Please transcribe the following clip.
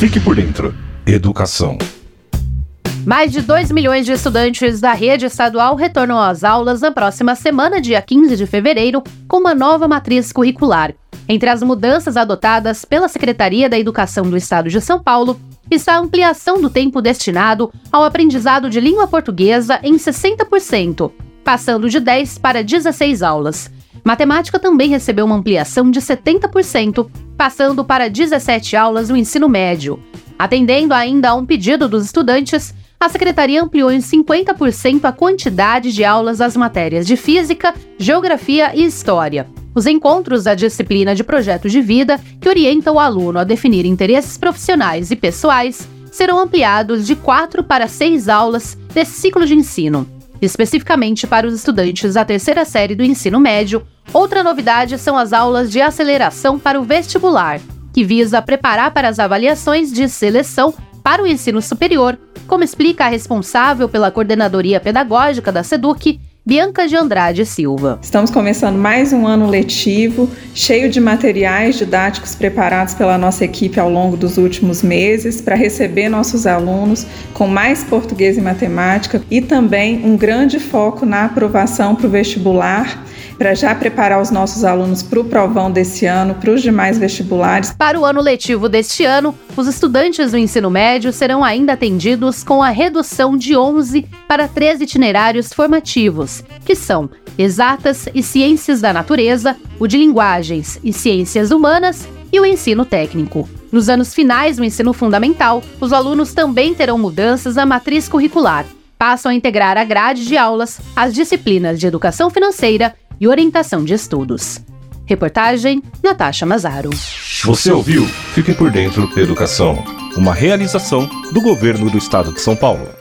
Fique por dentro. Educação. Mais de 2 milhões de estudantes da rede estadual retornam às aulas na próxima semana, dia 15 de fevereiro, com uma nova matriz curricular. Entre as mudanças adotadas pela Secretaria da Educação do Estado de São Paulo está a ampliação do tempo destinado ao aprendizado de língua portuguesa em 60%, passando de 10 para 16 aulas. Matemática também recebeu uma ampliação de 70%, passando para 17 aulas no ensino médio. Atendendo ainda a um pedido dos estudantes, a secretaria ampliou em 50% a quantidade de aulas das matérias de Física, Geografia e História. Os encontros da disciplina de projeto de vida, que orientam o aluno a definir interesses profissionais e pessoais, serão ampliados de quatro para seis aulas desse ciclo de ensino. Especificamente para os estudantes da terceira série do ensino médio, outra novidade são as aulas de aceleração para o vestibular, que visa preparar para as avaliações de seleção para o ensino superior, como explica a responsável pela coordenadoria pedagógica da SEDUC, Bianca de Andrade Silva. Estamos começando mais um ano letivo, cheio de materiais didáticos preparados pela nossa equipe ao longo dos últimos meses para receber nossos alunos com mais português e matemática e também um grande foco na aprovação para o vestibular para já preparar os nossos alunos para o provão desse ano, para os demais vestibulares. Para o ano letivo deste ano, os estudantes do ensino médio serão ainda atendidos com a redução de 11 para 13 itinerários formativos, que são Exatas e Ciências da Natureza, o de Linguagens e Ciências Humanas e o ensino técnico. Nos anos finais do ensino fundamental, os alunos também terão mudanças na matriz curricular. Passam a integrar a grade de aulas as disciplinas de educação financeira e orientação de estudos. Reportagem Natasha Mazaro. Você ouviu? Fique por dentro Educação. Uma realização do governo do estado de São Paulo.